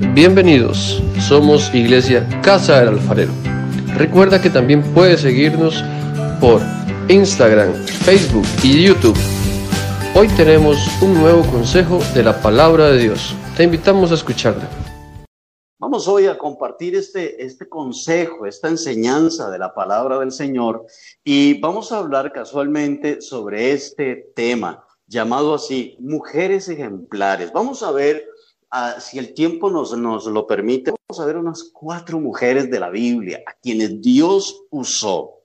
Bienvenidos, somos Iglesia Casa del Alfarero. Recuerda que también puedes seguirnos por Instagram, Facebook y YouTube. Hoy tenemos un nuevo consejo de la palabra de Dios. Te invitamos a escucharla. Vamos hoy a compartir este, este consejo, esta enseñanza de la palabra del Señor y vamos a hablar casualmente sobre este tema llamado así, mujeres ejemplares. Vamos a ver si el tiempo nos, nos lo permite, vamos a ver unas cuatro mujeres de la Biblia a quienes Dios usó,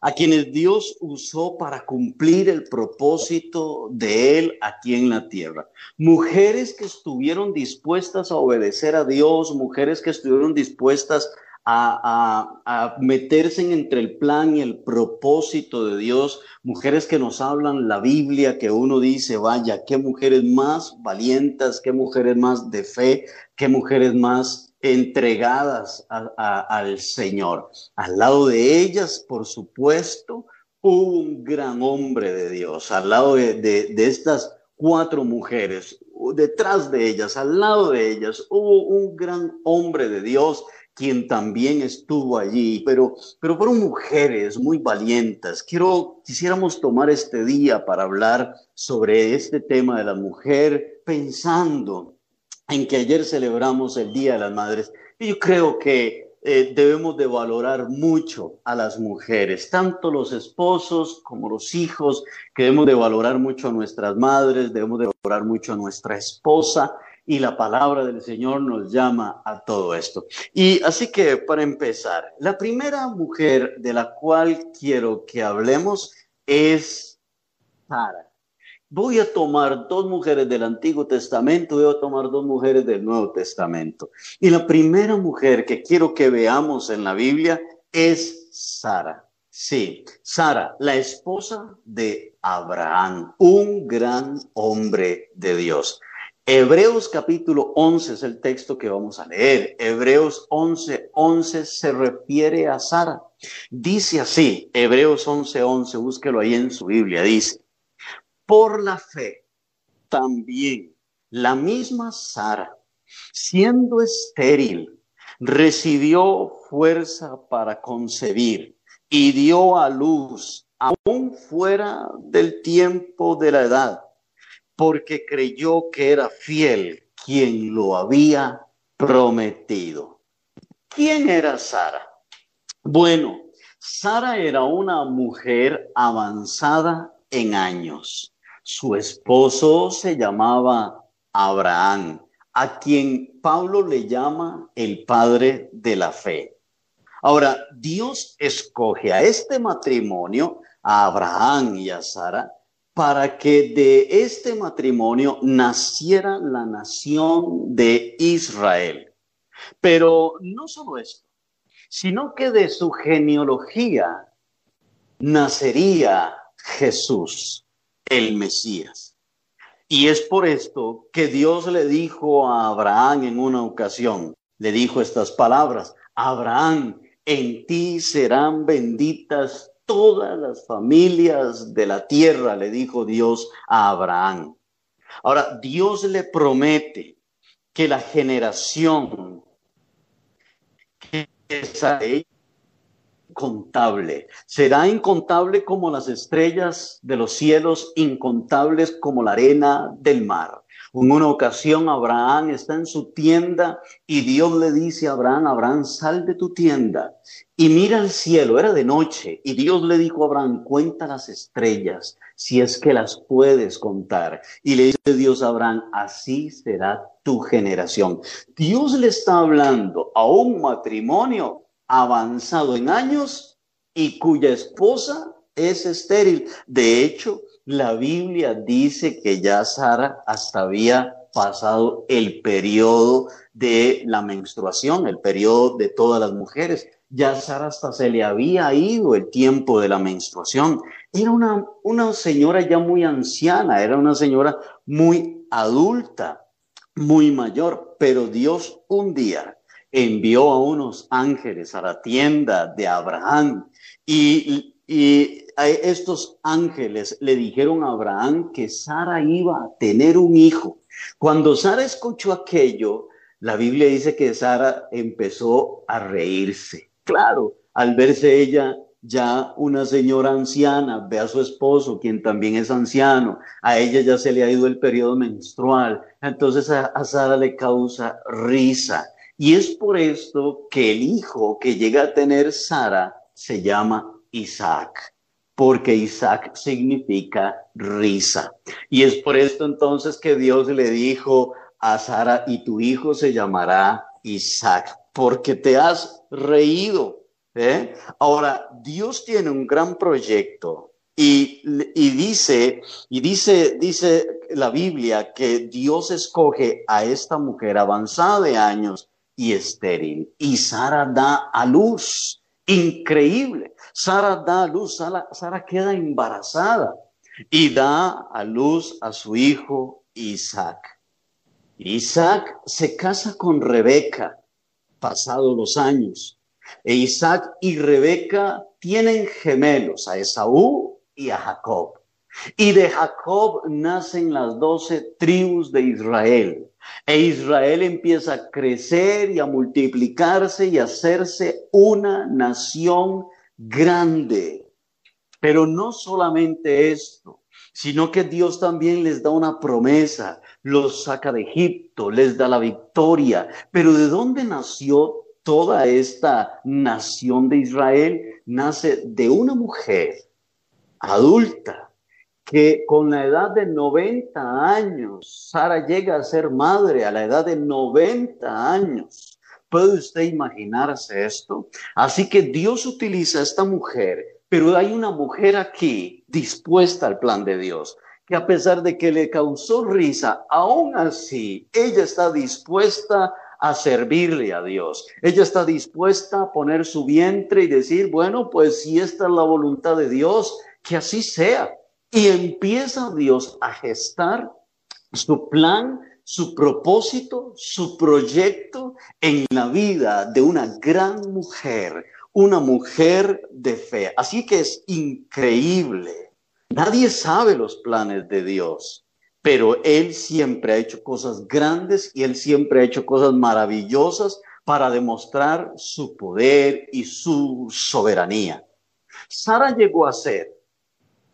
a quienes Dios usó para cumplir el propósito de Él aquí en la tierra. Mujeres que estuvieron dispuestas a obedecer a Dios, mujeres que estuvieron dispuestas a, meterse entre el plan y el propósito de Dios, mujeres que nos hablan la Biblia, que uno dice, vaya, qué mujeres más valientes, qué mujeres más de fe, qué mujeres más entregadas al Señor. Al lado de ellas, por supuesto, hubo un gran hombre de Dios, al lado de estas cuatro mujeres, detrás de ellas, al lado de ellas, hubo un gran hombre de Dios quien también estuvo allí, pero, pero fueron mujeres muy valientes. Quiero, quisiéramos tomar este día para hablar sobre este tema de la mujer, pensando en que ayer celebramos el Día de las Madres. Y yo creo que eh, debemos de valorar mucho a las mujeres, tanto los esposos como los hijos, que debemos de valorar mucho a nuestras madres, debemos de valorar mucho a nuestra esposa y la palabra del Señor nos llama a todo esto. Y así que para empezar, la primera mujer de la cual quiero que hablemos es Sara. Voy a tomar dos mujeres del Antiguo Testamento, voy a tomar dos mujeres del Nuevo Testamento. Y la primera mujer que quiero que veamos en la Biblia es Sara. Sí, Sara, la esposa de Abraham, un gran hombre de Dios. Hebreos capítulo 11 es el texto que vamos a leer. Hebreos 11, 11 se refiere a Sara. Dice así, Hebreos 11, 11, búsquelo ahí en su Biblia, dice, por la fe también la misma Sara, siendo estéril, recibió fuerza para concebir y dio a luz aún fuera del tiempo de la edad porque creyó que era fiel quien lo había prometido. ¿Quién era Sara? Bueno, Sara era una mujer avanzada en años. Su esposo se llamaba Abraham, a quien Pablo le llama el padre de la fe. Ahora, Dios escoge a este matrimonio, a Abraham y a Sara, para que de este matrimonio naciera la nación de Israel. Pero no solo esto, sino que de su genealogía nacería Jesús, el Mesías. Y es por esto que Dios le dijo a Abraham en una ocasión, le dijo estas palabras, Abraham, en ti serán benditas todas las familias de la tierra, le dijo Dios a Abraham. Ahora, Dios le promete que la generación que será incontable, será incontable como las estrellas de los cielos, incontables como la arena del mar. En una ocasión Abraham está en su tienda y Dios le dice a Abraham, Abraham, sal de tu tienda y mira al cielo. Era de noche y Dios le dijo a Abraham, cuenta las estrellas si es que las puedes contar. Y le dice Dios a Abraham, así será tu generación. Dios le está hablando a un matrimonio avanzado en años y cuya esposa es estéril. De hecho, la Biblia dice que ya Sara hasta había pasado el periodo de la menstruación, el periodo de todas las mujeres. Ya Sara hasta se le había ido el tiempo de la menstruación. Era una, una señora ya muy anciana, era una señora muy adulta, muy mayor, pero Dios un día envió a unos ángeles a la tienda de Abraham y y estos ángeles le dijeron a Abraham que Sara iba a tener un hijo. Cuando Sara escuchó aquello, la Biblia dice que Sara empezó a reírse. Claro, al verse ella ya una señora anciana, ve a su esposo, quien también es anciano, a ella ya se le ha ido el periodo menstrual, entonces a, a Sara le causa risa. Y es por esto que el hijo que llega a tener Sara se llama Isaac, porque Isaac significa risa. Y es por esto entonces que Dios le dijo a Sara, y tu hijo se llamará Isaac, porque te has reído. ¿eh? Ahora, Dios tiene un gran proyecto y, y, dice, y dice, dice la Biblia que Dios escoge a esta mujer avanzada de años y estéril. Y Sara da a luz. Increíble. Sara da a luz, Sara, Sara queda embarazada y da a luz a su hijo Isaac. Isaac se casa con Rebeca, pasados los años. E Isaac y Rebeca tienen gemelos, a Esaú y a Jacob. Y de Jacob nacen las doce tribus de Israel. E Israel empieza a crecer y a multiplicarse y a hacerse una nación grande. Pero no solamente esto, sino que Dios también les da una promesa, los saca de Egipto, les da la victoria. Pero ¿de dónde nació toda esta nación de Israel? Nace de una mujer adulta que con la edad de 90 años, Sara llega a ser madre a la edad de 90 años. ¿Puede usted imaginarse esto? Así que Dios utiliza a esta mujer, pero hay una mujer aquí dispuesta al plan de Dios, que a pesar de que le causó risa, aún así, ella está dispuesta a servirle a Dios. Ella está dispuesta a poner su vientre y decir, bueno, pues si esta es la voluntad de Dios, que así sea. Y empieza Dios a gestar su plan, su propósito, su proyecto en la vida de una gran mujer, una mujer de fe. Así que es increíble. Nadie sabe los planes de Dios, pero Él siempre ha hecho cosas grandes y Él siempre ha hecho cosas maravillosas para demostrar su poder y su soberanía. Sara llegó a ser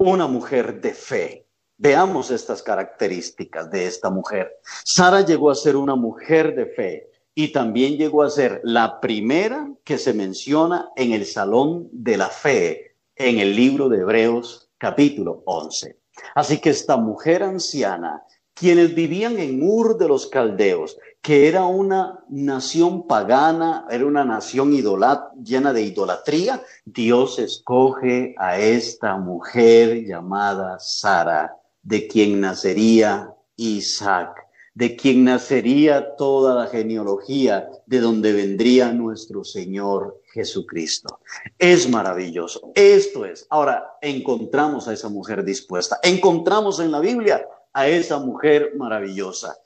una mujer de fe. Veamos estas características de esta mujer. Sara llegó a ser una mujer de fe y también llegó a ser la primera que se menciona en el Salón de la Fe en el libro de Hebreos capítulo 11. Así que esta mujer anciana, quienes vivían en Ur de los Caldeos, que era una nación pagana, era una nación llena de idolatría, Dios escoge a esta mujer llamada Sara, de quien nacería Isaac, de quien nacería toda la genealogía de donde vendría nuestro Señor Jesucristo. Es maravilloso. Esto es. Ahora, encontramos a esa mujer dispuesta. Encontramos en la Biblia a esa mujer maravillosa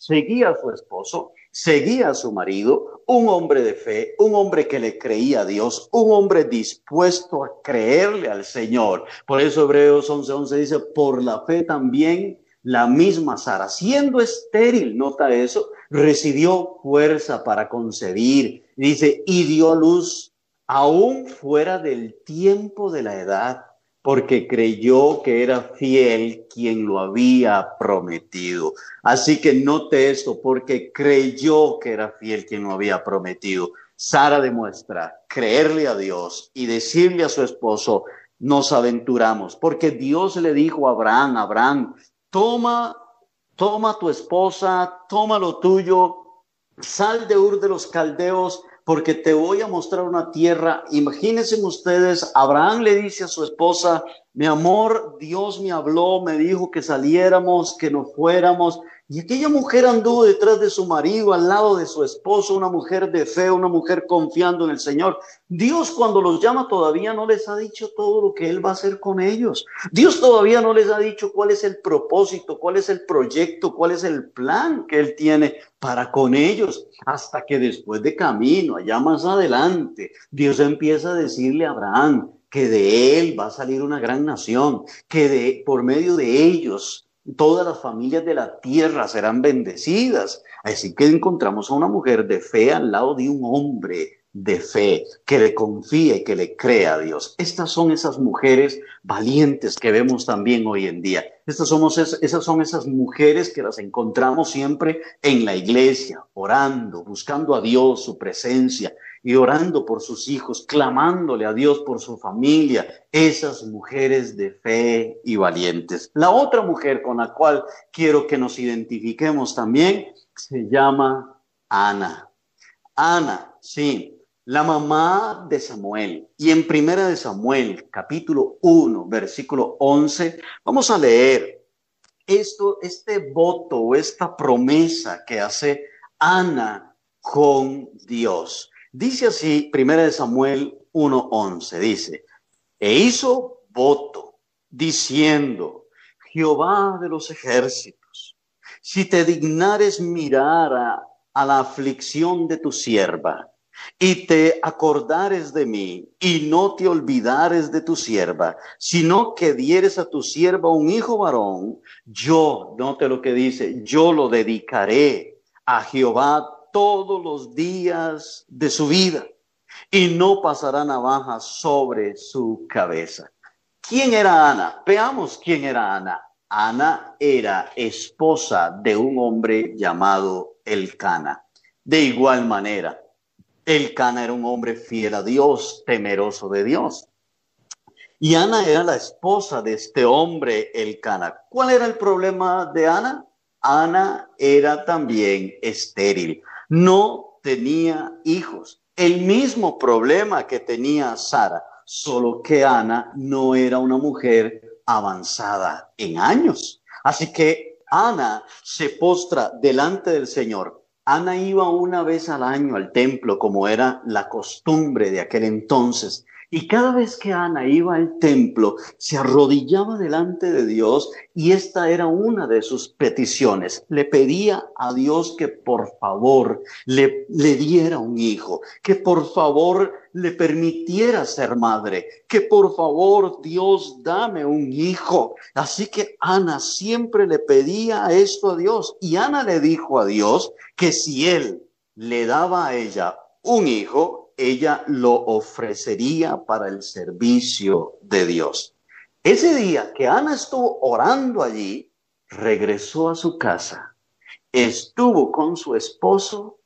seguía a su esposo, seguía a su marido, un hombre de fe, un hombre que le creía a Dios, un hombre dispuesto a creerle al Señor. Por eso Hebreos 11:11 11 dice, por la fe también la misma Sara, siendo estéril, nota eso, recibió fuerza para concebir. Dice, y dio luz aún fuera del tiempo de la edad porque creyó que era fiel quien lo había prometido. Así que note esto, porque creyó que era fiel quien lo había prometido. Sara demuestra creerle a Dios y decirle a su esposo, nos aventuramos, porque Dios le dijo a Abraham, Abraham, toma, toma tu esposa, toma lo tuyo, sal de Ur de los Caldeos porque te voy a mostrar una tierra. Imagínense ustedes, Abraham le dice a su esposa, mi amor, Dios me habló, me dijo que saliéramos, que nos fuéramos. Y aquella mujer anduvo detrás de su marido, al lado de su esposo, una mujer de fe, una mujer confiando en el Señor. Dios cuando los llama todavía no les ha dicho todo lo que Él va a hacer con ellos. Dios todavía no les ha dicho cuál es el propósito, cuál es el proyecto, cuál es el plan que Él tiene para con ellos. Hasta que después de camino, allá más adelante, Dios empieza a decirle a Abraham que de él va a salir una gran nación, que de, por medio de ellos Todas las familias de la tierra serán bendecidas. Así que encontramos a una mujer de fe al lado de un hombre de fe, que le confía y que le crea a Dios. Estas son esas mujeres valientes que vemos también hoy en día. Estas somos esas son esas mujeres que las encontramos siempre en la iglesia, orando, buscando a Dios, su presencia y orando por sus hijos, clamándole a Dios por su familia. Esas mujeres de fe y valientes. La otra mujer con la cual quiero que nos identifiquemos también se llama Ana. Ana, sí, la mamá de Samuel. Y en Primera de Samuel, capítulo 1, versículo 11, vamos a leer esto, este voto esta promesa que hace Ana con Dios. Dice así, Primera de Samuel 1:11, dice, e hizo voto diciendo, Jehová de los ejércitos, si te dignares mirar a, a la aflicción de tu sierva, y te acordares de mí y no te olvidares de tu sierva, sino que dieres a tu sierva un hijo varón, yo, note lo que dice, yo lo dedicaré a Jehová todos los días de su vida y no pasará navaja sobre su cabeza. ¿Quién era Ana? Veamos quién era Ana. Ana era esposa de un hombre llamado Elcana. De igual manera, Elcana era un hombre fiel a Dios, temeroso de Dios. Y Ana era la esposa de este hombre, Elcana. ¿Cuál era el problema de Ana? Ana era también estéril, no tenía hijos. El mismo problema que tenía Sara, solo que Ana no era una mujer avanzada en años. Así que Ana se postra delante del Señor Ana iba una vez al año al templo, como era la costumbre de aquel entonces, y cada vez que Ana iba al templo, se arrodillaba delante de Dios y esta era una de sus peticiones. Le pedía a Dios que por favor le, le diera un hijo, que por favor le permitiera ser madre, que por favor Dios dame un hijo. Así que Ana siempre le pedía esto a Dios y Ana le dijo a Dios que si él le daba a ella un hijo, ella lo ofrecería para el servicio de Dios. Ese día que Ana estuvo orando allí, regresó a su casa, estuvo con su esposo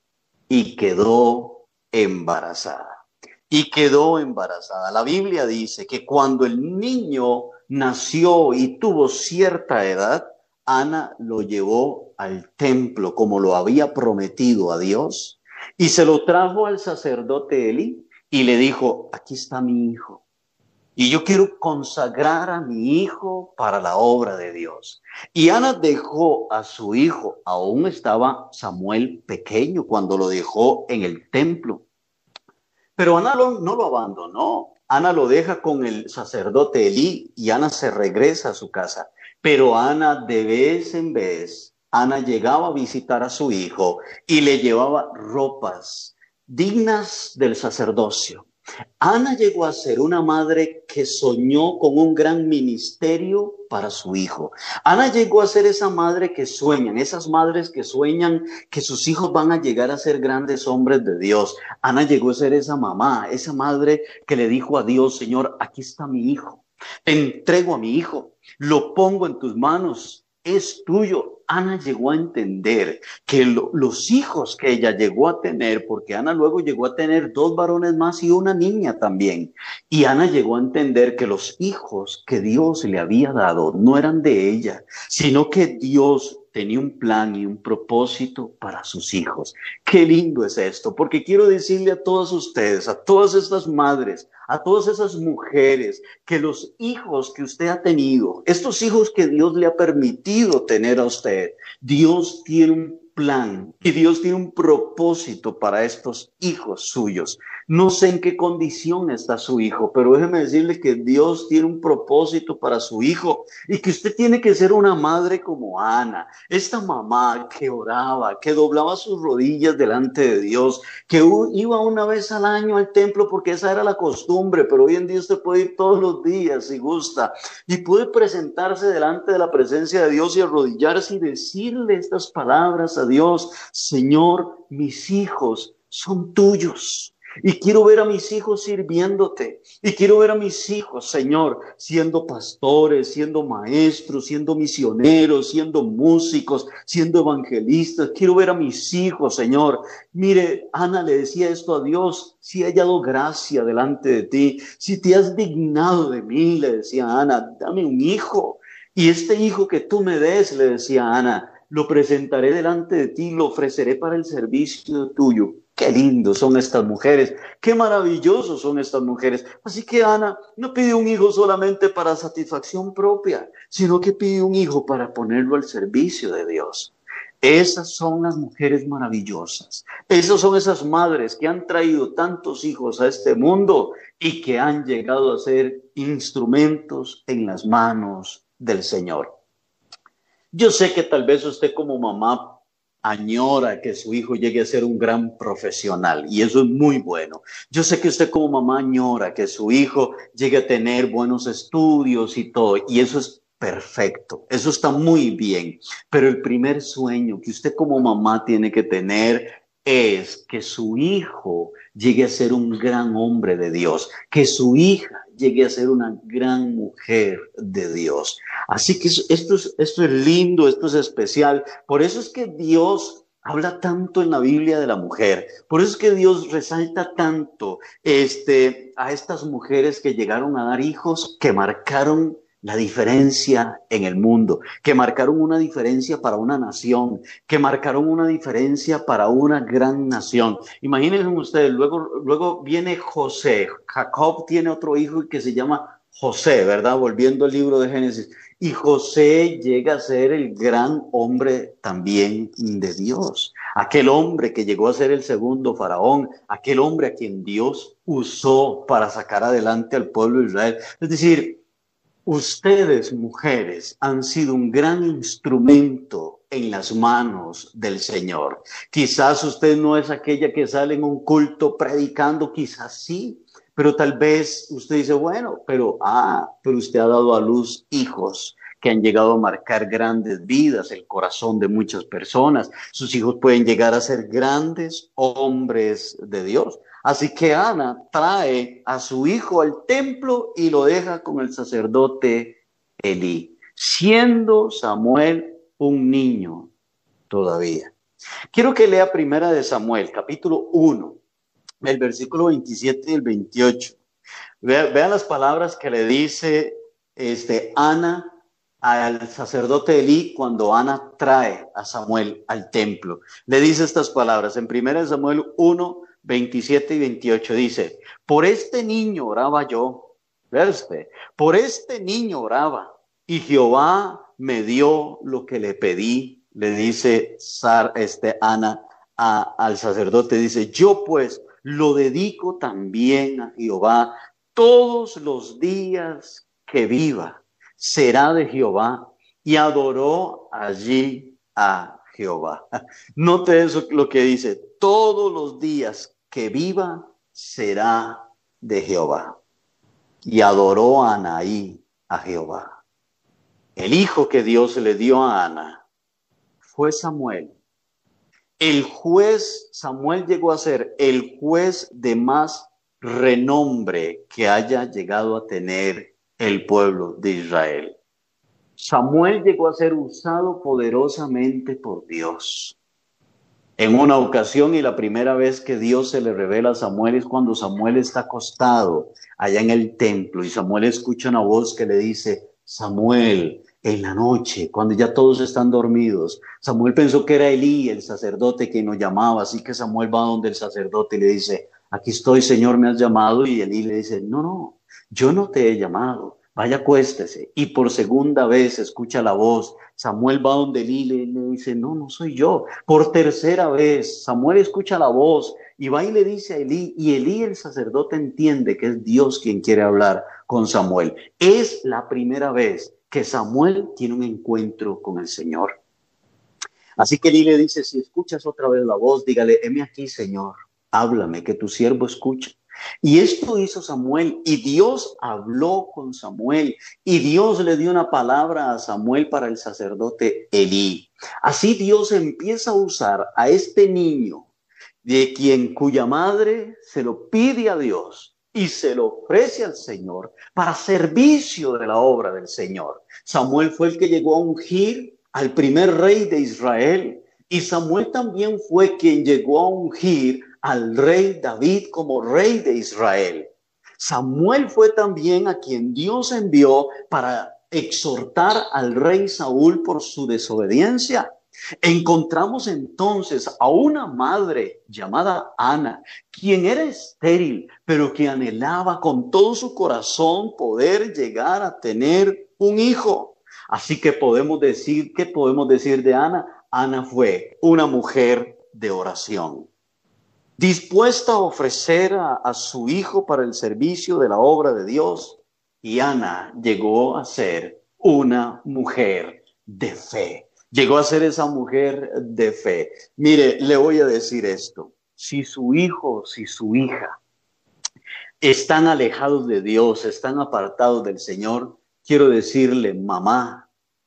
y quedó embarazada. Y quedó embarazada. La Biblia dice que cuando el niño nació y tuvo cierta edad, Ana lo llevó al templo como lo había prometido a Dios y se lo trajo al sacerdote Eli y le dijo, aquí está mi hijo. Y yo quiero consagrar a mi hijo para la obra de Dios. Y Ana dejó a su hijo, aún estaba Samuel pequeño cuando lo dejó en el templo. Pero Ana no lo abandonó. Ana lo deja con el sacerdote Elí y Ana se regresa a su casa. Pero Ana de vez en vez Ana llegaba a visitar a su hijo y le llevaba ropas dignas del sacerdocio. Ana llegó a ser una madre que soñó con un gran ministerio para su hijo. Ana llegó a ser esa madre que sueñan, esas madres que sueñan que sus hijos van a llegar a ser grandes hombres de Dios. Ana llegó a ser esa mamá, esa madre que le dijo a Dios, Señor, aquí está mi hijo, entrego a mi hijo, lo pongo en tus manos, es tuyo, Ana llegó a entender que los hijos que ella llegó a tener, porque Ana luego llegó a tener dos varones más y una niña también, y Ana llegó a entender que los hijos que Dios le había dado no eran de ella, sino que Dios tenía un plan y un propósito para sus hijos. Qué lindo es esto, porque quiero decirle a todos ustedes, a todas estas madres, a todas esas mujeres, que los hijos que usted ha tenido, estos hijos que Dios le ha permitido tener a usted, Dios tiene un plan y Dios tiene un propósito para estos hijos suyos. No sé en qué condición está su hijo, pero déjeme decirle que Dios tiene un propósito para su hijo y que usted tiene que ser una madre como Ana, esta mamá que oraba, que doblaba sus rodillas delante de Dios, que iba una vez al año al templo porque esa era la costumbre, pero hoy en día usted puede ir todos los días si gusta y puede presentarse delante de la presencia de Dios y arrodillarse y decirle estas palabras a Dios, Señor, mis hijos son tuyos. Y quiero ver a mis hijos sirviéndote. Y quiero ver a mis hijos, Señor, siendo pastores, siendo maestros, siendo misioneros, siendo músicos, siendo evangelistas. Quiero ver a mis hijos, Señor. Mire, Ana le decía esto a Dios. Si he hallado gracia delante de ti, si te has dignado de mí, le decía Ana, dame un hijo. Y este hijo que tú me des, le decía Ana, lo presentaré delante de ti, lo ofreceré para el servicio tuyo. Qué lindos son estas mujeres, qué maravillosos son estas mujeres. Así que Ana no pide un hijo solamente para satisfacción propia, sino que pide un hijo para ponerlo al servicio de Dios. Esas son las mujeres maravillosas. Esas son esas madres que han traído tantos hijos a este mundo y que han llegado a ser instrumentos en las manos del Señor. Yo sé que tal vez usted como mamá añora que su hijo llegue a ser un gran profesional y eso es muy bueno. Yo sé que usted como mamá añora que su hijo llegue a tener buenos estudios y todo y eso es perfecto, eso está muy bien, pero el primer sueño que usted como mamá tiene que tener es que su hijo llegue a ser un gran hombre de Dios, que su hija llegue a ser una gran mujer de Dios. Así que esto es, esto es lindo, esto es especial. Por eso es que Dios habla tanto en la Biblia de la mujer. Por eso es que Dios resalta tanto este, a estas mujeres que llegaron a dar hijos, que marcaron la diferencia en el mundo, que marcaron una diferencia para una nación, que marcaron una diferencia para una gran nación. Imagínense ustedes, luego, luego viene José, Jacob tiene otro hijo que se llama José, ¿verdad? Volviendo al libro de Génesis. Y José llega a ser el gran hombre también de Dios. Aquel hombre que llegó a ser el segundo faraón, aquel hombre a quien Dios usó para sacar adelante al pueblo de Israel. Es decir, Ustedes, mujeres, han sido un gran instrumento en las manos del Señor. Quizás usted no es aquella que sale en un culto predicando, quizás sí, pero tal vez usted dice, bueno, pero, ah, pero usted ha dado a luz hijos que han llegado a marcar grandes vidas, el corazón de muchas personas. Sus hijos pueden llegar a ser grandes hombres de Dios. Así que Ana trae a su hijo al templo y lo deja con el sacerdote Elí, siendo Samuel un niño todavía. Quiero que lea primera de Samuel, capítulo 1, el versículo 27 y el 28. Vean las palabras que le dice este, Ana al sacerdote Elí cuando Ana trae a Samuel al templo. Le dice estas palabras en primera de Samuel 1, 27 y 28 dice, por este niño oraba yo, usted, por este niño oraba y Jehová me dio lo que le pedí, le dice Sar, este, Ana al sacerdote, dice, yo pues lo dedico también a Jehová todos los días que viva, será de Jehová y adoró allí a Jehová. Note eso lo que dice, todos los días que viva será de Jehová. Y adoró a Anaí a Jehová. El hijo que Dios le dio a Ana fue Samuel. El juez, Samuel llegó a ser el juez de más renombre que haya llegado a tener el pueblo de Israel. Samuel llegó a ser usado poderosamente por Dios. En una ocasión y la primera vez que Dios se le revela a Samuel es cuando Samuel está acostado allá en el templo y Samuel escucha una voz que le dice, Samuel, en la noche, cuando ya todos están dormidos. Samuel pensó que era Elí, el sacerdote, que nos llamaba, así que Samuel va donde el sacerdote y le dice, aquí estoy, Señor, me has llamado. Y Elí le dice, no, no, yo no te he llamado, vaya acuéstese. Y por segunda vez escucha la voz. Samuel va donde Lile y le dice, no, no soy yo. Por tercera vez, Samuel escucha la voz y va y le dice a Elí, y Elí el sacerdote entiende que es Dios quien quiere hablar con Samuel. Es la primera vez que Samuel tiene un encuentro con el Señor. Así que Elí le dice, si escuchas otra vez la voz, dígale, heme aquí, Señor, háblame, que tu siervo escucha. Y esto hizo Samuel y Dios habló con Samuel y Dios le dio una palabra a Samuel para el sacerdote Elí. Así Dios empieza a usar a este niño de quien cuya madre se lo pide a Dios y se lo ofrece al Señor para servicio de la obra del Señor. Samuel fue el que llegó a ungir al primer rey de Israel y Samuel también fue quien llegó a ungir al rey David como rey de Israel. Samuel fue también a quien Dios envió para exhortar al rey Saúl por su desobediencia. Encontramos entonces a una madre llamada Ana, quien era estéril, pero que anhelaba con todo su corazón poder llegar a tener un hijo. Así que podemos decir, ¿qué podemos decir de Ana? Ana fue una mujer de oración dispuesta a ofrecer a, su hijo para el servicio de la obra de Dios. Y Ana llegó a ser una mujer de fe. Llegó a ser esa mujer de fe. Mire, le voy a decir esto. Si su hijo, si su hija están alejados de Dios, están apartados del Señor, quiero decirle, mamá,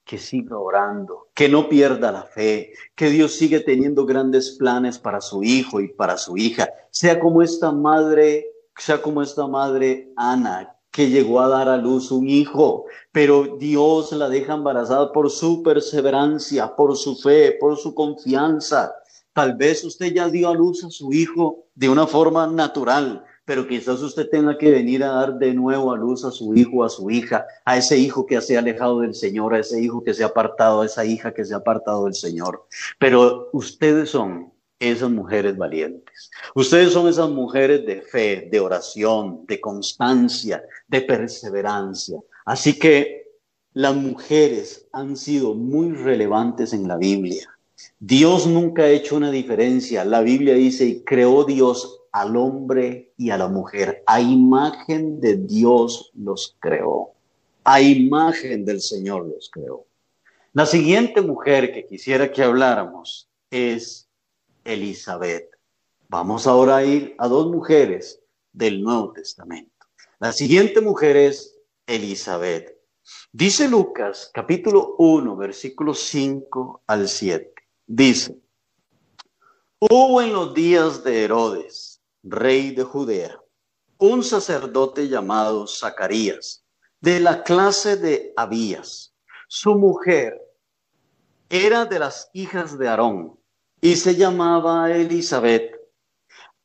que siga orando, que no pierda la fe, que Dios sigue teniendo grandes planes para su hijo y para su hija, sea como esta madre, sea como esta madre Ana, que llegó a dar a luz un hijo, pero Dios la deja embarazada por su perseverancia, por su fe, por su confianza. Tal vez usted ya dio a luz a su hijo de una forma natural, pero quizás usted tenga que venir a dar de nuevo a luz a su hijo, a su hija, a ese hijo que se ha alejado del Señor, a ese hijo que se ha apartado, a esa hija que se ha apartado del Señor. Pero ustedes son esas mujeres valientes. Ustedes son esas mujeres de fe, de oración, de constancia, de perseverancia. Así que las mujeres han sido muy relevantes en la Biblia. Dios nunca ha hecho una diferencia. La Biblia dice, y creó Dios al hombre y a la mujer. A imagen de Dios los creó. A imagen del Señor los creó. La siguiente mujer que quisiera que habláramos es Elizabeth. Vamos ahora a ir a dos mujeres del Nuevo Testamento. La siguiente mujer es Elizabeth. Dice Lucas capítulo 1, versículos 5 al 7. Dice, hubo en los días de Herodes rey de Judea, un sacerdote llamado Zacarías, de la clase de Abías. Su mujer era de las hijas de Aarón y se llamaba Elizabeth.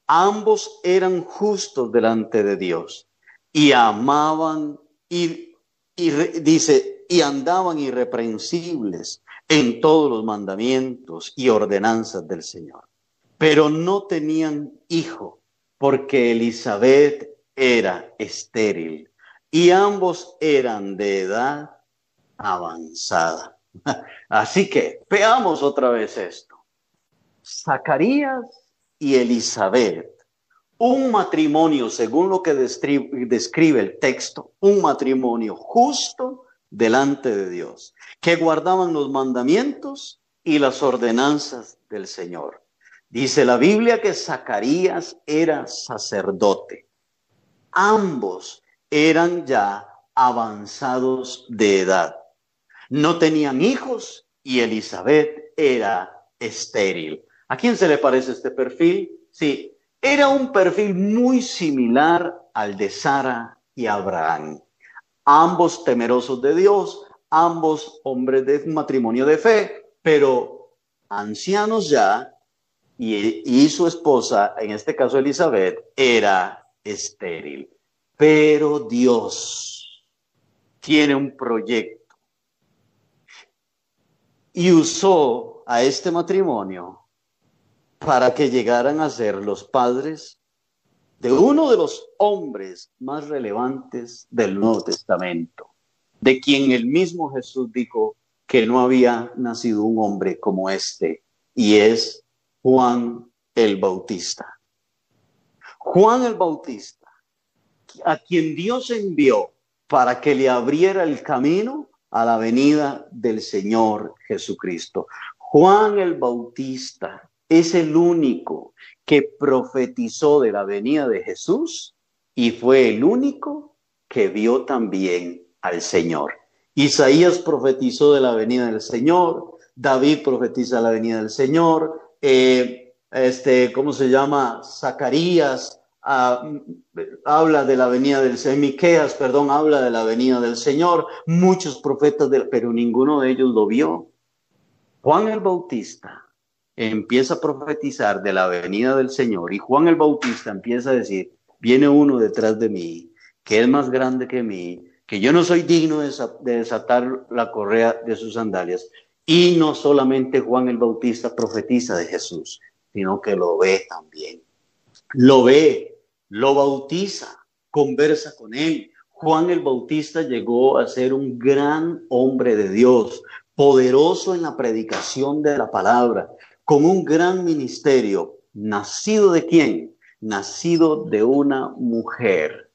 Ambos eran justos delante de Dios y amaban y, y dice, y andaban irreprensibles en todos los mandamientos y ordenanzas del Señor. Pero no tenían hijo porque Elizabeth era estéril y ambos eran de edad avanzada. Así que veamos otra vez esto. Zacarías y Elizabeth, un matrimonio, según lo que describe, el texto, un matrimonio justo delante de Dios, que guardaban los mandamientos y las ordenanzas del Señor. Dice la Biblia que Zacarías era sacerdote. Ambos eran ya avanzados de edad. No tenían hijos y Elizabeth era estéril. ¿A quién se le parece este perfil? Sí, era un perfil muy similar al de Sara y Abraham. Ambos temerosos de Dios, ambos hombres de matrimonio de fe, pero ancianos ya y, su esposa, en este caso Elizabeth, era estéril. Pero Dios tiene un proyecto y usó a este matrimonio para que llegaran a ser los padres de uno de los hombres más relevantes del Nuevo Testamento, de quien el mismo Jesús dijo que no había nacido un hombre como este, y es Juan el Bautista. Juan el Bautista, a quien Dios envió para que le abriera el camino a la venida del Señor Jesucristo. Juan el Bautista es el único que profetizó de la venida de Jesús y fue el único que vio también al Señor. Isaías profetizó de la venida del Señor, David profetiza la venida del Señor, eh, este, ¿cómo se llama? Zacarías ah, habla de la venida del Señor, Miqueas, perdón, habla de la venida del Señor, muchos profetas, pero ninguno de ellos lo vio. Juan el Bautista empieza a profetizar de la venida del Señor y Juan el Bautista empieza a decir, viene uno detrás de mí, que es más grande que mí, que yo no soy digno de desatar la correa de sus sandalias. Y no solamente Juan el Bautista profetiza de Jesús, sino que lo ve también. Lo ve, lo bautiza, conversa con él. Juan el Bautista llegó a ser un gran hombre de Dios, poderoso en la predicación de la palabra, con un gran ministerio, nacido de quién? Nacido de una mujer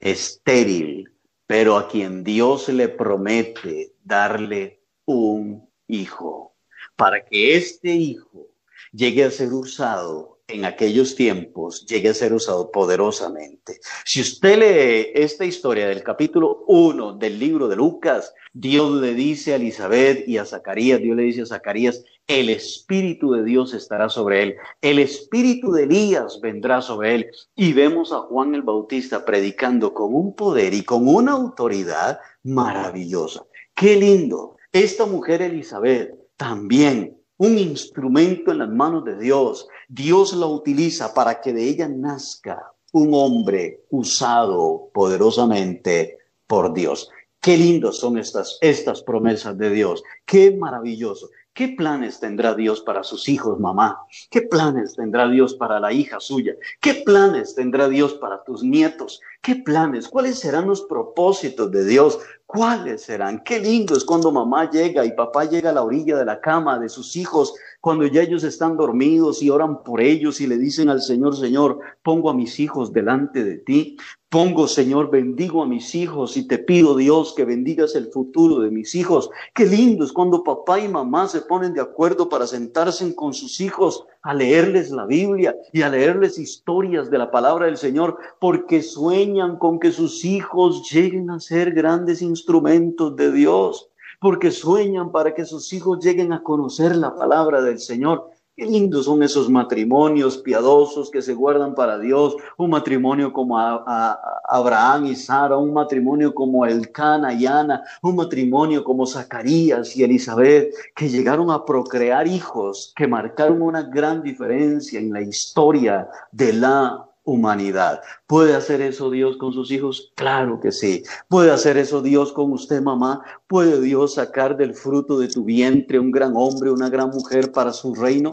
estéril, pero a quien Dios le promete darle un hijo, para que este hijo llegue a ser usado en aquellos tiempos, llegue a ser usado poderosamente. Si usted lee esta historia del capítulo 1 del libro de Lucas, Dios le dice a Elizabeth y a Zacarías, Dios le dice a Zacarías, el Espíritu de Dios estará sobre él, el Espíritu de Elías vendrá sobre él. Y vemos a Juan el Bautista predicando con un poder y con una autoridad maravillosa. Qué lindo. Esta mujer Elizabeth también un instrumento en las manos de Dios. Dios la utiliza para que de ella nazca un hombre usado poderosamente por Dios. Qué lindos son estas, estas promesas de Dios. Qué maravilloso. ¿Qué planes tendrá Dios para sus hijos, mamá? ¿Qué planes tendrá Dios para la hija suya? ¿Qué planes tendrá Dios para tus nietos? ¿Qué planes? ¿Cuáles serán los propósitos de Dios? ¿Cuáles serán? Qué lindo es cuando mamá llega y papá llega a la orilla de la cama de sus hijos, cuando ya ellos están dormidos y oran por ellos y le dicen al Señor, Señor, pongo a mis hijos delante de ti. Pongo, Señor, bendigo a mis hijos y te pido, Dios, que bendigas el futuro de mis hijos. Qué lindo es cuando papá y mamá se ponen de acuerdo para sentarse con sus hijos a leerles la Biblia y a leerles historias de la palabra del Señor, porque sueñan con que sus hijos lleguen a ser grandes instrumentos de Dios, porque sueñan para que sus hijos lleguen a conocer la palabra del Señor. Qué lindos son esos matrimonios piadosos que se guardan para Dios, un matrimonio como Abraham y Sara, un matrimonio como Elcana y Ana, un matrimonio como Zacarías y Elizabeth, que llegaron a procrear hijos que marcaron una gran diferencia en la historia de la humanidad. ¿Puede hacer eso Dios con sus hijos? Claro que sí. ¿Puede hacer eso Dios con usted, mamá? ¿Puede Dios sacar del fruto de tu vientre un gran hombre, una gran mujer para su reino?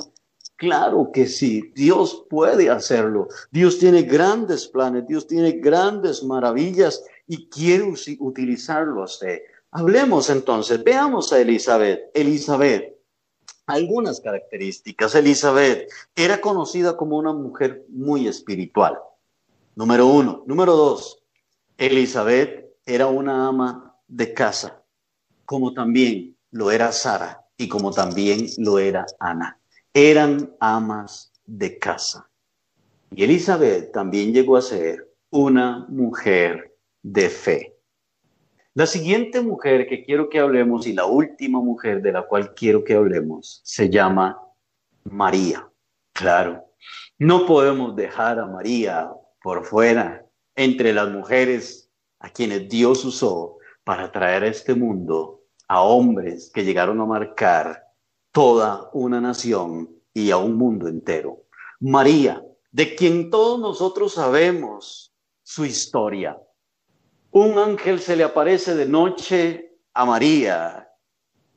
Claro que sí, Dios puede hacerlo. Dios tiene grandes planes, Dios tiene grandes maravillas y quiere utilizarlo a usted. Hablemos entonces, veamos a Elizabeth. Elizabeth algunas características. Elizabeth era conocida como una mujer muy espiritual. Número uno. Número dos, Elizabeth era una ama de casa, como también lo era Sara y como también lo era Ana. Eran amas de casa. Y Elizabeth también llegó a ser una mujer de fe. La siguiente mujer que quiero que hablemos y la última mujer de la cual quiero que hablemos se llama María. Claro, no podemos dejar a María por fuera entre las mujeres a quienes Dios usó para traer a este mundo a hombres que llegaron a marcar toda una nación y a un mundo entero. María, de quien todos nosotros sabemos su historia, un ángel se le aparece de noche a María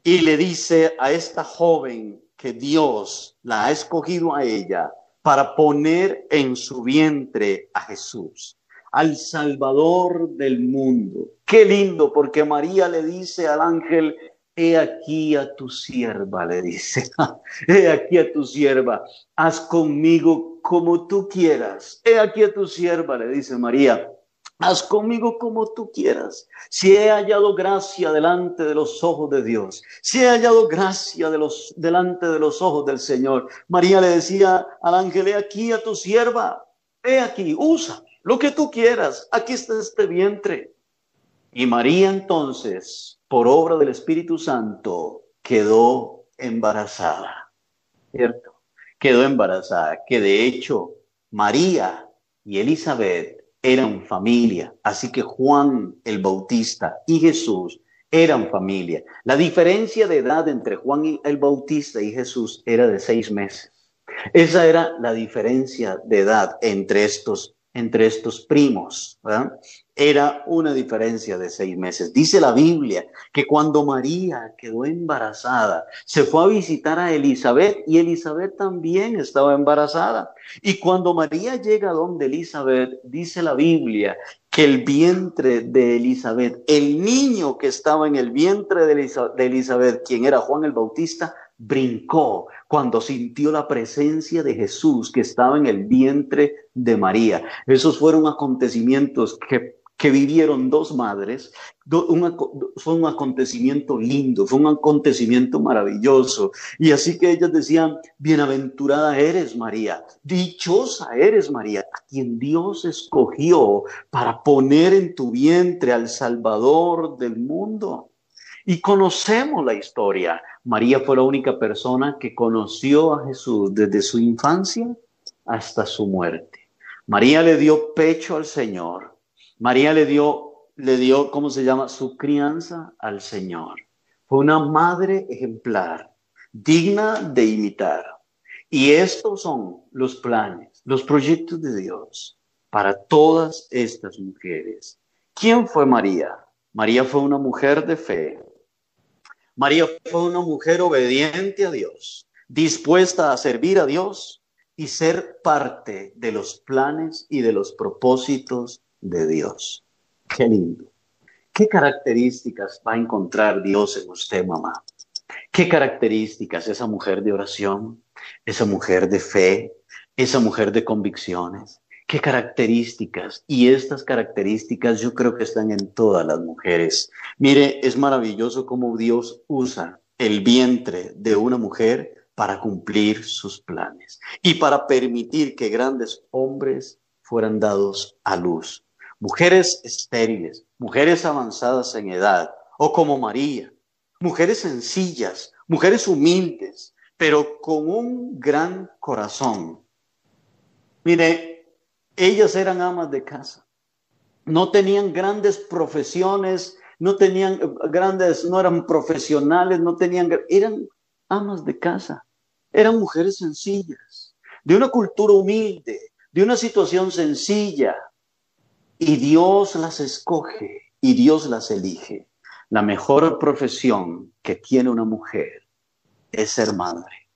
y le dice a esta joven que Dios la ha escogido a ella para poner en su vientre a Jesús, al Salvador del mundo. Qué lindo, porque María le dice al ángel, he aquí a tu sierva, le dice, he aquí a tu sierva, haz conmigo como tú quieras. He aquí a tu sierva, le dice María. Haz conmigo como tú quieras. Si he hallado gracia delante de los ojos de Dios, si he hallado gracia de los, delante de los ojos del Señor. María le decía al ángel, he aquí a tu sierva, he aquí, usa lo que tú quieras. Aquí está este vientre. Y María entonces, por obra del Espíritu Santo, quedó embarazada. ¿Cierto? Quedó embarazada, que de hecho María y Elizabeth eran familia. Así que Juan el Bautista y Jesús eran familia. La diferencia de edad entre Juan el Bautista y Jesús era de seis meses. Esa era la diferencia de edad entre estos entre estos primos. Era una diferencia de seis meses. Dice la Biblia que cuando María quedó embarazada, se fue a visitar a Elizabeth y Elizabeth también estaba embarazada. Y cuando María llega a donde Elizabeth, dice la Biblia que el vientre de Elizabeth, el niño que estaba en el vientre de Elizabeth, quien era Juan el Bautista, brincó cuando sintió la presencia de Jesús que estaba en el vientre de María. Esos fueron acontecimientos que, vivieron dos madres. fue un acontecimiento lindo, fue un acontecimiento maravilloso. Y así que ellas decían, bienaventurada eres María, dichosa eres María, a quien Dios escogió para poner en tu vientre al Salvador del mundo. Y conocemos la historia. María fue la única persona que conoció a Jesús desde su infancia hasta su muerte. María le dio pecho al Señor. María le dio, le dio, ¿cómo se llama? Su crianza al Señor. Fue una madre ejemplar, digna de imitar. Y estos son los planes, los proyectos de Dios para todas estas mujeres. ¿Quién fue María? María fue una mujer de fe, María fue una mujer obediente a Dios, dispuesta a servir a Dios y ser parte de los planes y de los propósitos de Dios. Qué lindo. ¿Qué características va a encontrar Dios en usted, mamá? ¿Qué características esa mujer de oración, esa mujer de fe, esa mujer de convicciones? ¿Qué características? Y estas características yo creo que están en todas las mujeres. Mire, es maravilloso cómo Dios usa el vientre de una mujer para cumplir sus planes y para permitir que grandes hombres fueran dados a luz. Mujeres estériles, mujeres avanzadas en edad, o como María, mujeres sencillas, mujeres humildes, pero con un gran corazón. Mire, ellas eran amas de casa. No tenían grandes profesiones, no tenían grandes, no eran profesionales, no tenían, eran amas de casa. Eran mujeres sencillas, de una cultura humilde, de una situación sencilla. Y Dios las escoge y Dios las elige. La mejor profesión que tiene una mujer es ser madre.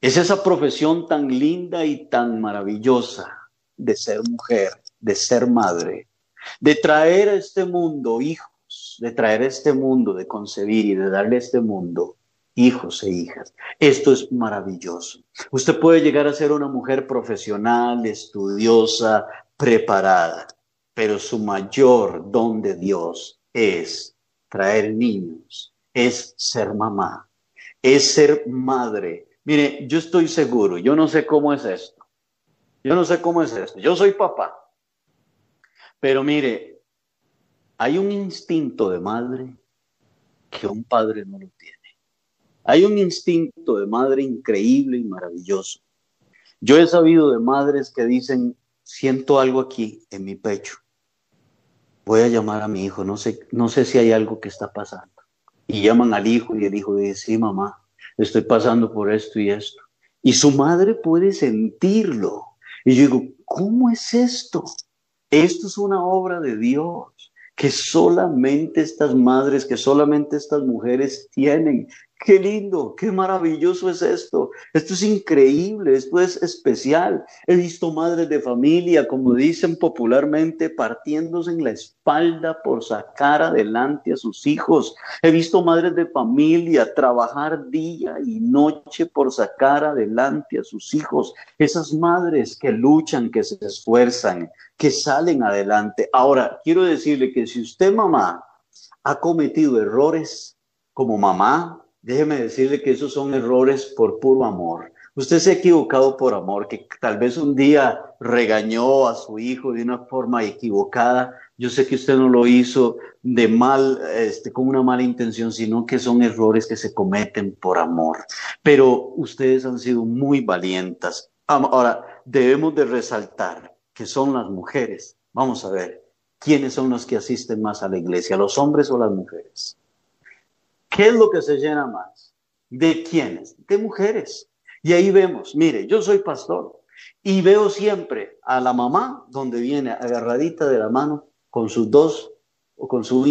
Es esa profesión tan linda y tan maravillosa de ser mujer, de ser madre, de traer a este mundo hijos, de traer a este mundo, de concebir y de darle a este mundo hijos e hijas. Esto es maravilloso. Usted puede llegar a ser una mujer profesional, estudiosa, preparada, pero su mayor don de Dios es traer niños, es ser mamá, es ser madre. Mire, yo estoy seguro, yo no sé cómo es esto yo no sé cómo es esto. Yo soy papá. Pero mire, hay un instinto de madre que un padre no lo tiene. Hay un instinto de madre increíble y maravilloso. Yo he sabido de madres que dicen, siento algo aquí en mi pecho. Voy a llamar a mi hijo, no sé, no sé si hay algo que está pasando. Y llaman al hijo y el hijo dice, sí, mamá, estoy pasando por esto y esto. Y su madre puede sentirlo. Y yo digo, ¿cómo es esto? Esto es una obra de Dios que solamente estas madres, que solamente estas mujeres tienen, Qué lindo, qué maravilloso es esto. Esto es increíble, esto es especial. He visto madres de familia, como dicen popularmente, partiéndose en la espalda por sacar adelante a sus hijos. He visto madres de familia trabajar día y noche por sacar adelante a sus hijos. Esas madres que luchan, que se esfuerzan, que salen adelante. Ahora, quiero decirle que si usted, mamá, ha cometido errores como mamá, déjeme decirle que esos son errores por puro amor. Usted se ha equivocado por amor, que tal vez un día regañó a su hijo de una forma equivocada. Yo sé que usted no lo hizo de mal, este, con una mala intención, sino que son errores que se cometen por amor. Pero ustedes han sido muy valientas. Ahora, debemos de resaltar que son las mujeres. Vamos a ver, ¿quiénes son los que asisten más a la iglesia, los hombres o las mujeres? ¿Qué es lo que se llena más? ¿De quiénes? De mujeres. Y ahí vemos, mire, yo soy pastor y veo siempre a la mamá donde viene agarradita de la mano con sus dos o con su,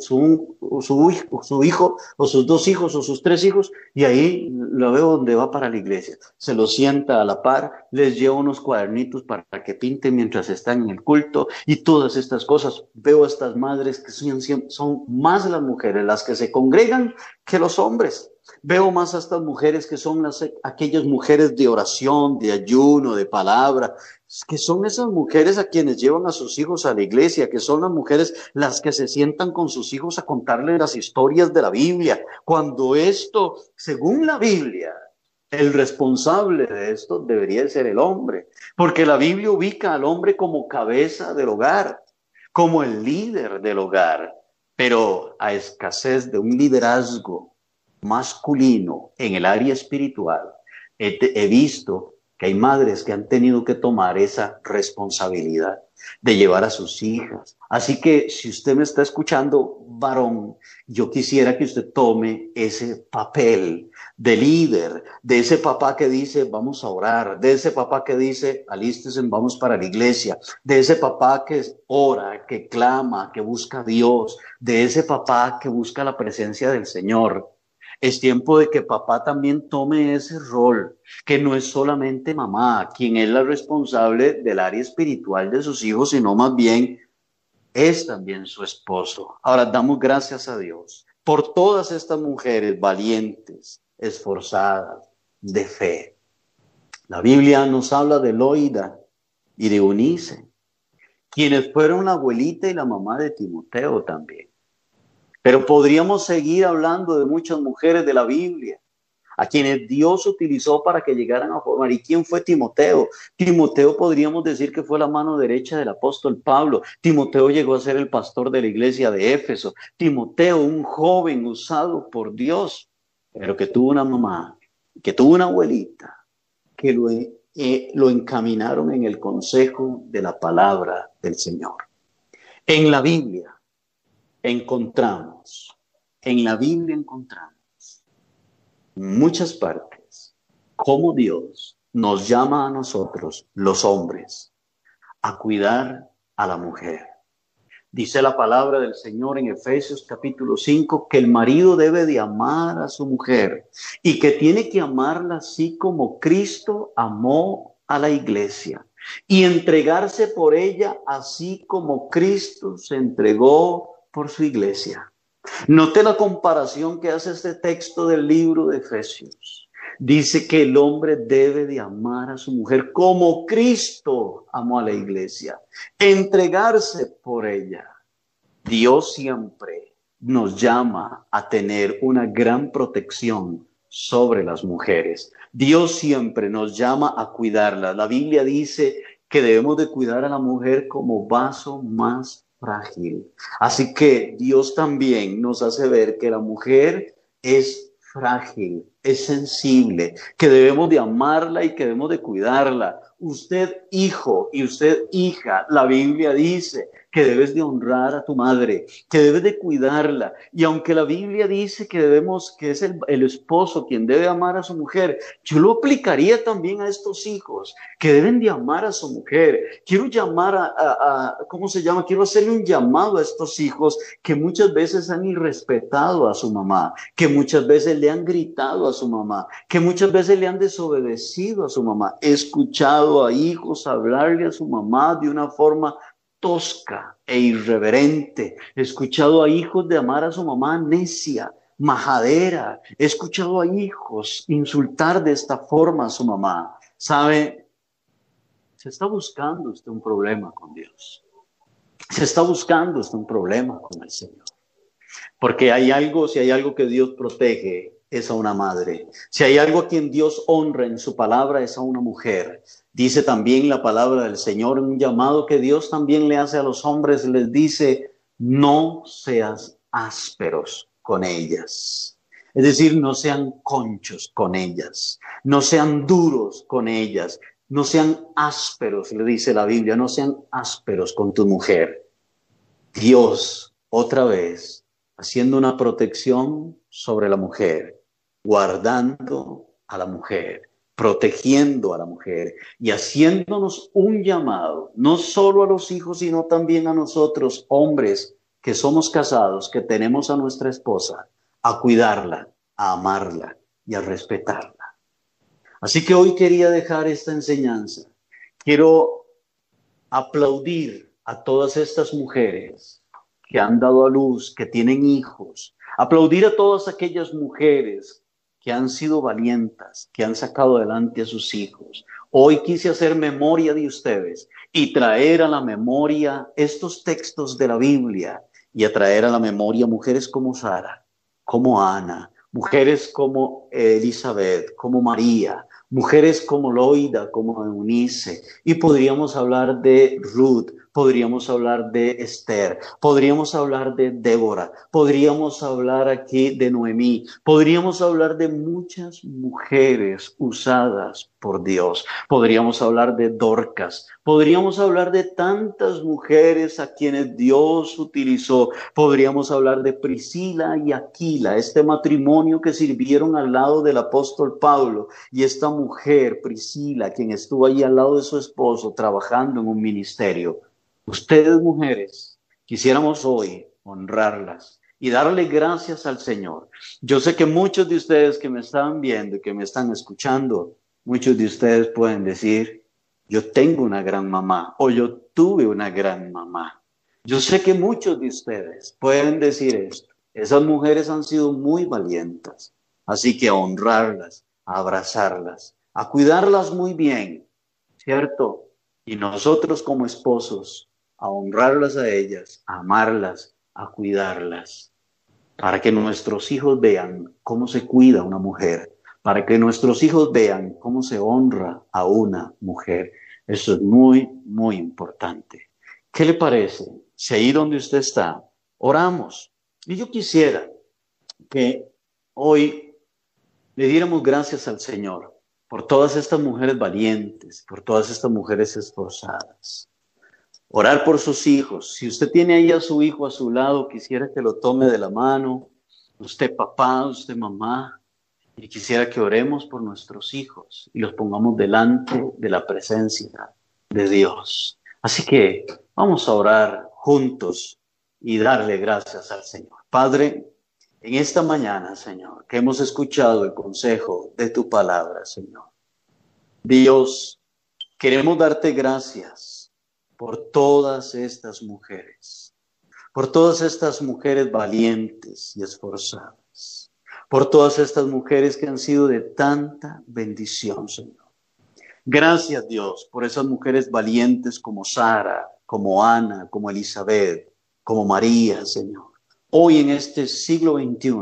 su, su, hijo o sus dos hijos o sus tres hijos y ahí lo veo donde va para la iglesia. Se lo sienta a la par, les lleva unos cuadernitos para que pinten mientras están en el culto y todas estas cosas. Veo a estas madres que son, son más las mujeres las que se congregan que los hombres. Veo más a estas mujeres que son las, aquellas mujeres de oración, de ayuno, de palabra, que son esas mujeres a quienes llevan a sus hijos a la iglesia, que son las mujeres las que se sientan con sus hijos a contarles las historias de la Biblia. Cuando esto, según la Biblia, el responsable de esto debería ser el hombre, porque la Biblia ubica al hombre como cabeza del hogar, como el líder del hogar, pero a escasez de un liderazgo masculino en el área espiritual, he, visto que hay madres que han tenido que tomar esa responsabilidad de llevar a sus hijas. Así que si usted me está escuchando, varón, yo quisiera que usted tome ese papel de líder, de ese papá que dice, vamos a orar, de ese papá que dice, alístese, vamos para la iglesia, de ese papá que ora, que clama, que busca a Dios, de ese papá que busca la presencia del Señor. Es tiempo de que papá también tome ese rol, que no es solamente mamá quien es la responsable del área espiritual de sus hijos, sino más bien es también su esposo. Ahora damos gracias a Dios por todas estas mujeres valientes, esforzadas, de fe. La Biblia nos habla de Loida y de Unice, quienes fueron la abuelita y la mamá de Timoteo también. Pero podríamos seguir hablando de muchas mujeres de la Biblia, a quienes Dios utilizó para que llegaran a formar. ¿Y quién fue Timoteo? Timoteo podríamos decir que fue la mano derecha del apóstol Pablo. Timoteo llegó a ser el pastor de la iglesia de Éfeso. Timoteo, un joven usado por Dios, pero que tuvo una mamá, que tuvo una abuelita, que lo, eh, lo encaminaron en el consejo de la palabra del Señor. En la Biblia encontramos, en la Biblia encontramos muchas partes cómo Dios nos llama a nosotros, los hombres, a cuidar a la mujer. Dice la palabra del Señor en Efesios capítulo 5 que el marido debe de amar a su mujer y que tiene que amarla así como Cristo amó a la iglesia y entregarse por ella así como Cristo se entregó por su iglesia. Note la comparación que hace este texto del libro de Efesios. Dice que el hombre debe de amar a su mujer como Cristo amó a la iglesia, entregarse por ella. Dios siempre nos llama a tener una gran protección sobre las mujeres. Dios siempre nos llama a cuidarlas. La Biblia dice que debemos de cuidar a la mujer como vaso más frágil. Así que Dios también nos hace ver que la mujer es frágil, es sensible, que debemos de amarla y que debemos de cuidarla. Usted hijo y usted hija, la Biblia dice que debes de honrar a tu madre, que debes de cuidarla. Y aunque la Biblia dice que debemos, que es el, esposo quien debe amar a su mujer, yo lo aplicaría también a estos hijos, que deben de amar a su mujer. Quiero llamar a, a ¿cómo se llama? Quiero hacerle un llamado a estos hijos que muchas veces han irrespetado a su mamá, que muchas veces le han gritado a su mamá, que muchas veces le han desobedecido a su mamá. He escuchado a hijos hablarle a su mamá de una forma tosca e irreverente. He escuchado a hijos de amar a su mamá necia, majadera. He escuchado a hijos insultar de esta forma a su mamá. ¿Sabe? Se está buscando usted un problema con Dios. Se está buscando usted un problema con el Señor. Porque hay algo, si hay algo que Dios protege, es a una madre. Si hay algo a quien Dios honra en su palabra, es a una mujer. Dice también la palabra del Señor, un llamado que Dios también le hace a los hombres, les dice, no seas ásperos con ellas. Es decir, no sean conchos con ellas, no sean duros con ellas, no sean ásperos, le dice la Biblia, no sean ásperos con tu mujer. Dios, otra vez, haciendo una protección sobre la mujer, guardando a la mujer protegiendo a la mujer y haciéndonos un llamado, no solo a los hijos, sino también a nosotros, hombres que somos casados, que tenemos a nuestra esposa, a cuidarla, a amarla y a respetarla. Así que hoy quería dejar esta enseñanza. Quiero aplaudir a todas estas mujeres que han dado a luz, que tienen hijos, aplaudir a todas aquellas mujeres que han sido valientas, que han sacado adelante a sus hijos. Hoy quise hacer memoria de ustedes y traer a la memoria estos textos de la Biblia y a traer a la memoria mujeres como Sara, como Ana, mujeres como Elizabeth, como María, mujeres como Loida, como Eunice, y podríamos hablar de Ruth, podríamos hablar de Esther, podríamos hablar de Débora, podríamos hablar aquí de Noemí, podríamos hablar de muchas mujeres usadas por Dios, podríamos hablar de Dorcas, podríamos hablar de tantas mujeres a quienes Dios utilizó, podríamos hablar de Priscila y Aquila, este matrimonio que sirvieron al lado del apóstol Pablo y esta mujer, Priscila, quien estuvo ahí al lado de su esposo trabajando en un ministerio. Ustedes mujeres, quisiéramos hoy honrarlas y darle gracias al Señor. Yo sé que muchos de ustedes que me están viendo y que me están escuchando, muchos de ustedes pueden decir, yo tengo una gran mamá o yo tuve una gran mamá. Yo sé que muchos de ustedes pueden decir esto. Esas mujeres han sido muy valientes, así que a honrarlas, a abrazarlas, a cuidarlas muy bien, ¿cierto? Y nosotros como esposos a honrarlas a ellas, a amarlas, a cuidarlas, para que nuestros hijos vean cómo se cuida una mujer, para que nuestros hijos vean cómo se honra a una mujer. Eso es muy, muy importante. ¿Qué le parece? Si ahí donde usted está, oramos. Y yo quisiera que hoy le diéramos gracias al Señor por todas estas mujeres valientes, por todas estas mujeres esforzadas. Orar por sus hijos. Si usted tiene ahí a su hijo a su lado, quisiera que lo tome de la mano. Usted papá, usted mamá. Y quisiera que oremos por nuestros hijos y los pongamos delante de la presencia de Dios. Así que vamos a orar juntos y darle gracias al Señor. Padre, en esta mañana, Señor, que hemos escuchado el consejo de tu palabra, Señor. Dios, queremos darte gracias por todas estas mujeres, por todas estas mujeres valientes y esforzadas, por todas estas mujeres que han sido de tanta bendición, Señor. Gracias Dios por esas mujeres valientes como Sara, como Ana, como Elizabeth, como María, Señor. Hoy en este siglo XXI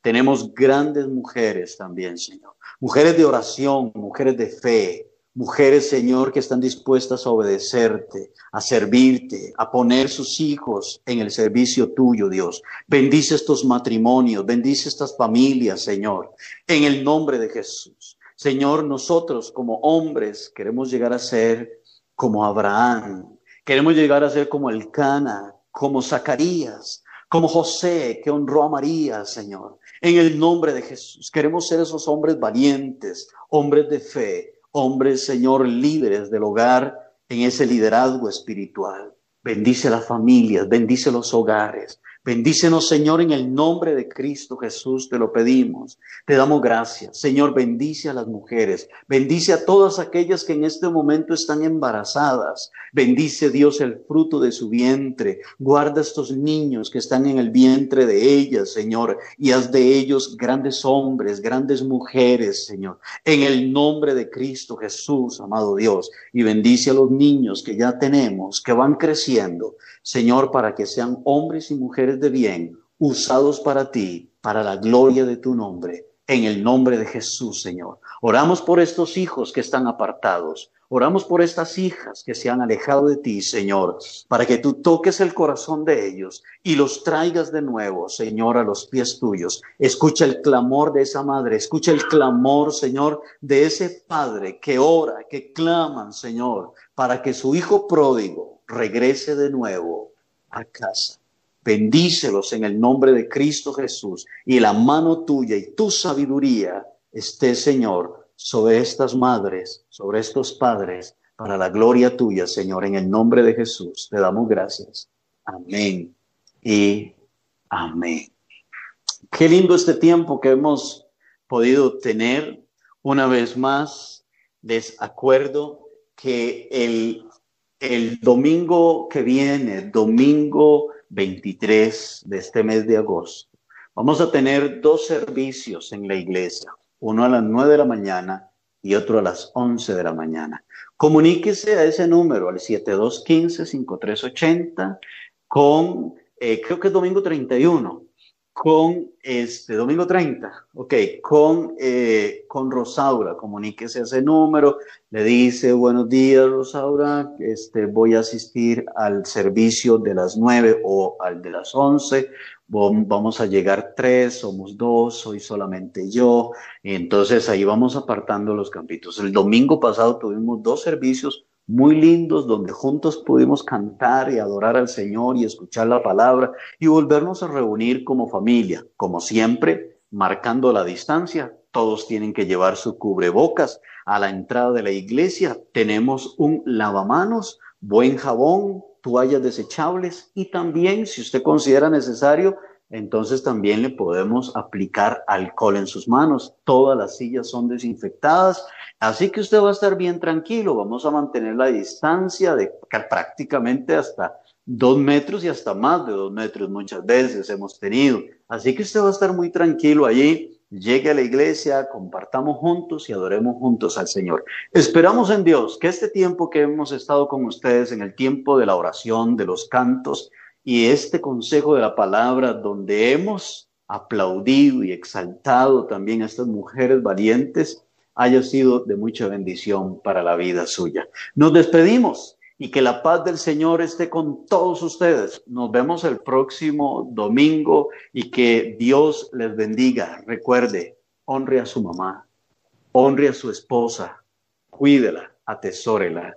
tenemos grandes mujeres también, Señor. Mujeres de oración, mujeres de fe, Mujeres, Señor, que están dispuestas a obedecerte, a servirte, a poner sus hijos en el servicio tuyo, Dios. Bendice estos matrimonios, bendice estas familias, Señor, en el nombre de Jesús. Señor, nosotros como hombres queremos llegar a ser como Abraham, Queremos llegar a ser como el Cana, como Zacarías, como José que honró a María, Señor. En el nombre de Jesús, queremos ser esos hombres valientes, hombres de fe, hombres, Señor, líderes del hogar en ese liderazgo espiritual. Bendice las familias, bendice los hogares, Bendícenos, Señor, en el nombre de Cristo Jesús, te lo pedimos. Te damos gracias. Señor, bendice a las mujeres. Bendice a todas aquellas que en este momento están embarazadas. Bendice, Dios, el fruto de su vientre. Guarda estos niños que están en el vientre de ellas, Señor, y haz de ellos grandes hombres, grandes mujeres, Señor. En el nombre de Cristo Jesús, amado Dios. Y bendice a los niños que ya tenemos, que van creciendo. Señor, para que sean hombres y mujeres de bien, usados para ti, para la gloria de tu nombre, en el nombre de Jesús, Señor. Oramos por estos hijos que están apartados. Oramos por estas hijas que se han alejado de ti, Señor, para que tú toques el corazón de ellos y los traigas de nuevo, Señor, a los pies tuyos. Escucha el clamor de esa madre, escucha el clamor, Señor, de ese padre que ora, que claman, Señor, para que su hijo pródigo regrese de nuevo a casa. Bendícelos en el nombre de Cristo Jesús y la mano tuya y tu sabiduría esté, Señor, sobre estas madres, sobre estos padres, para la gloria tuya, Señor, en el nombre de Jesús. Te damos gracias. Amén y amén. Qué lindo este tiempo que hemos podido tener. Una vez más, les acuerdo que el el domingo que viene, domingo 23 de este mes de agosto, vamos a tener dos servicios en la iglesia, uno a las 9 de la mañana y otro a las 11 de la mañana. Comuníquese a ese número, al 7215-5380, con, eh, creo que es domingo 31, con este domingo 30, ok, con, eh, con Rosaura, comuníquese ese número, le dice, buenos días Rosaura, este, voy a asistir al servicio de las 9 o al de las 11, vamos a llegar tres, somos dos, soy solamente yo, entonces ahí vamos apartando los campitos. El domingo pasado tuvimos dos servicios muy lindos donde juntos pudimos cantar y adorar al Señor y escuchar la palabra y volvernos a reunir como familia, como siempre, marcando la distancia. Todos tienen que llevar su cubrebocas. A la entrada de la iglesia tenemos un lavamanos, buen jabón, toallas desechables y también, si usted considera necesario, entonces también le podemos aplicar alcohol en sus manos. Todas las sillas son desinfectadas, así que usted va a estar bien tranquilo. Vamos a mantener la distancia de prácticamente hasta dos metros y hasta más de dos metros muchas veces hemos tenido. Así que usted va a estar muy tranquilo allí. Llegue a la iglesia, compartamos juntos y adoremos juntos al Señor. Esperamos en Dios que este tiempo que hemos estado con ustedes en el tiempo de la oración, de los cantos, y este consejo de la palabra donde hemos aplaudido y exaltado también a estas mujeres valientes haya sido de mucha bendición para la vida suya. Nos despedimos y que la paz del Señor esté con todos ustedes. Nos vemos el próximo domingo y que Dios les bendiga. Recuerde, honre a su mamá, honre a su esposa, cuídela, atesórela.